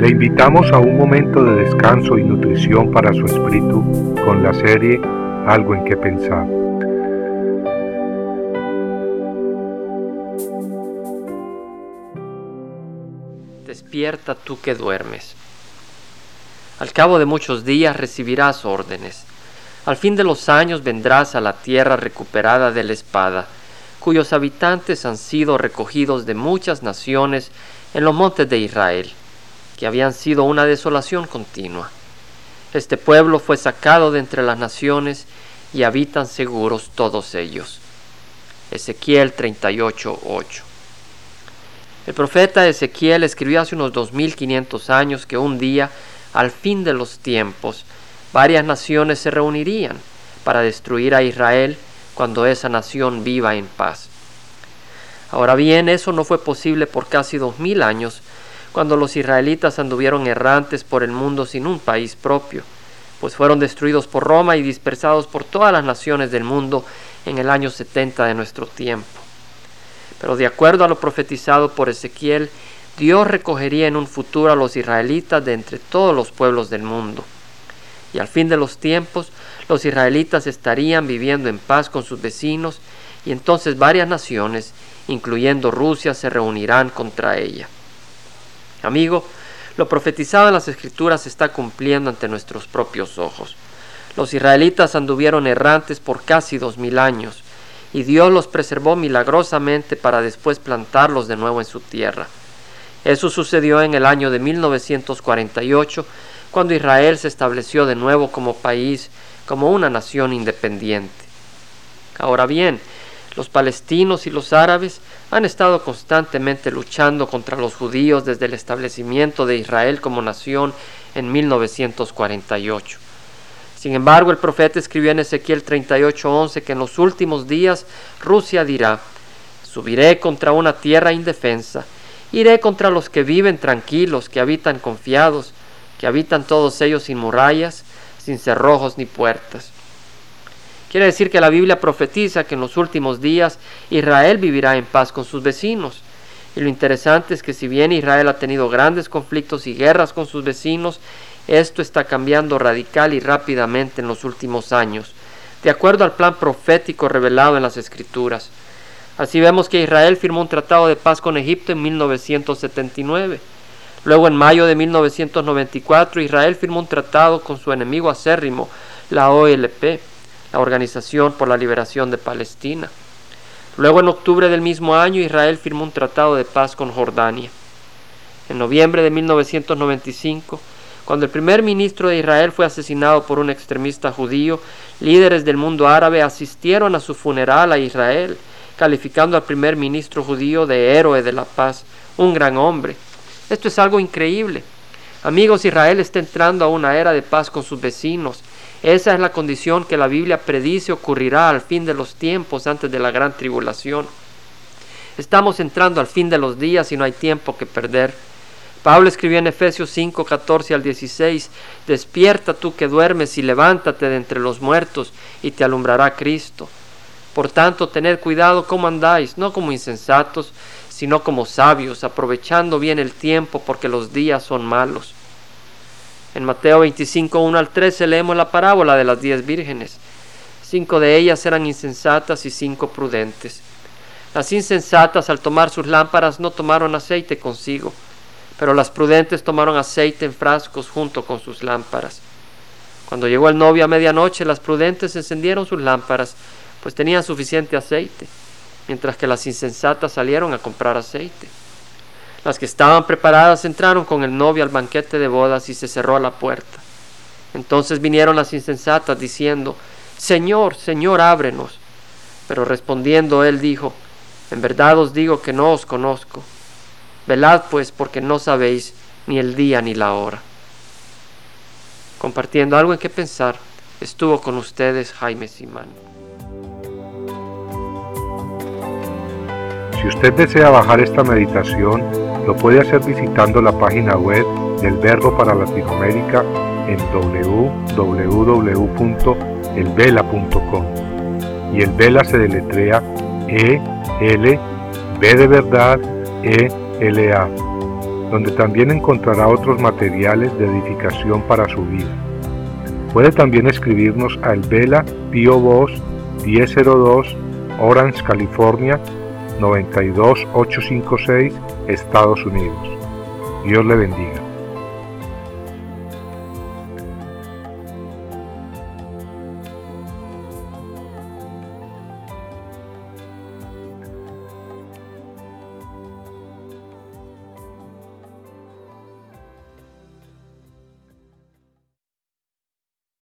Le invitamos a un momento de descanso y nutrición para su espíritu con la serie Algo en que pensar. Despierta tú que duermes. Al cabo de muchos días recibirás órdenes. Al fin de los años vendrás a la tierra recuperada de la espada, cuyos habitantes han sido recogidos de muchas naciones en los montes de Israel que habían sido una desolación continua. Este pueblo fue sacado de entre las naciones y habitan seguros todos ellos. Ezequiel 38:8. El profeta Ezequiel escribió hace unos 2500 años que un día, al fin de los tiempos, varias naciones se reunirían para destruir a Israel cuando esa nación viva en paz. Ahora bien, eso no fue posible por casi dos mil años cuando los israelitas anduvieron errantes por el mundo sin un país propio, pues fueron destruidos por Roma y dispersados por todas las naciones del mundo en el año 70 de nuestro tiempo. Pero de acuerdo a lo profetizado por Ezequiel, Dios recogería en un futuro a los israelitas de entre todos los pueblos del mundo. Y al fin de los tiempos, los israelitas estarían viviendo en paz con sus vecinos y entonces varias naciones, incluyendo Rusia, se reunirán contra ella. Amigo, lo profetizado en las escrituras se está cumpliendo ante nuestros propios ojos. Los israelitas anduvieron errantes por casi dos mil años, y Dios los preservó milagrosamente para después plantarlos de nuevo en su tierra. Eso sucedió en el año de 1948, cuando Israel se estableció de nuevo como país, como una nación independiente. Ahora bien, los palestinos y los árabes han estado constantemente luchando contra los judíos desde el establecimiento de Israel como nación en 1948. Sin embargo, el profeta escribió en Ezequiel 38:11 que en los últimos días Rusia dirá, subiré contra una tierra indefensa, iré contra los que viven tranquilos, que habitan confiados, que habitan todos ellos sin murallas, sin cerrojos ni puertas. Quiere decir que la Biblia profetiza que en los últimos días Israel vivirá en paz con sus vecinos. Y lo interesante es que si bien Israel ha tenido grandes conflictos y guerras con sus vecinos, esto está cambiando radical y rápidamente en los últimos años, de acuerdo al plan profético revelado en las Escrituras. Así vemos que Israel firmó un tratado de paz con Egipto en 1979. Luego, en mayo de 1994, Israel firmó un tratado con su enemigo acérrimo, la OLP la Organización por la Liberación de Palestina. Luego, en octubre del mismo año, Israel firmó un tratado de paz con Jordania. En noviembre de 1995, cuando el primer ministro de Israel fue asesinado por un extremista judío, líderes del mundo árabe asistieron a su funeral a Israel, calificando al primer ministro judío de héroe de la paz, un gran hombre. Esto es algo increíble. Amigos, Israel está entrando a una era de paz con sus vecinos, esa es la condición que la Biblia predice ocurrirá al fin de los tiempos antes de la gran tribulación. Estamos entrando al fin de los días y no hay tiempo que perder. Pablo escribió en Efesios 5, 14 al 16, Despierta tú que duermes y levántate de entre los muertos y te alumbrará Cristo. Por tanto, tened cuidado cómo andáis, no como insensatos, sino como sabios, aprovechando bien el tiempo porque los días son malos. En Mateo 25, 1 al 13 leemos la parábola de las diez vírgenes. Cinco de ellas eran insensatas y cinco prudentes. Las insensatas al tomar sus lámparas no tomaron aceite consigo, pero las prudentes tomaron aceite en frascos junto con sus lámparas. Cuando llegó el novio a medianoche, las prudentes encendieron sus lámparas, pues tenían suficiente aceite, mientras que las insensatas salieron a comprar aceite. Las que estaban preparadas entraron con el novio al banquete de bodas y se cerró la puerta. Entonces vinieron las insensatas diciendo, Señor, Señor, ábrenos. Pero respondiendo él dijo, En verdad os digo que no os conozco. Velad pues porque no sabéis ni el día ni la hora. Compartiendo algo en qué pensar, estuvo con ustedes Jaime Simán. Si usted desea bajar esta meditación, lo puede hacer visitando la página web del Verbo para Latinoamérica en www.elvela.com. Y el Vela se deletrea E L B de verdad E L A. donde también encontrará otros materiales de edificación para su vida. Puede también escribirnos a El Vela Pio Box 1002 Orange, California 92856, Estados Unidos. Dios le bendiga.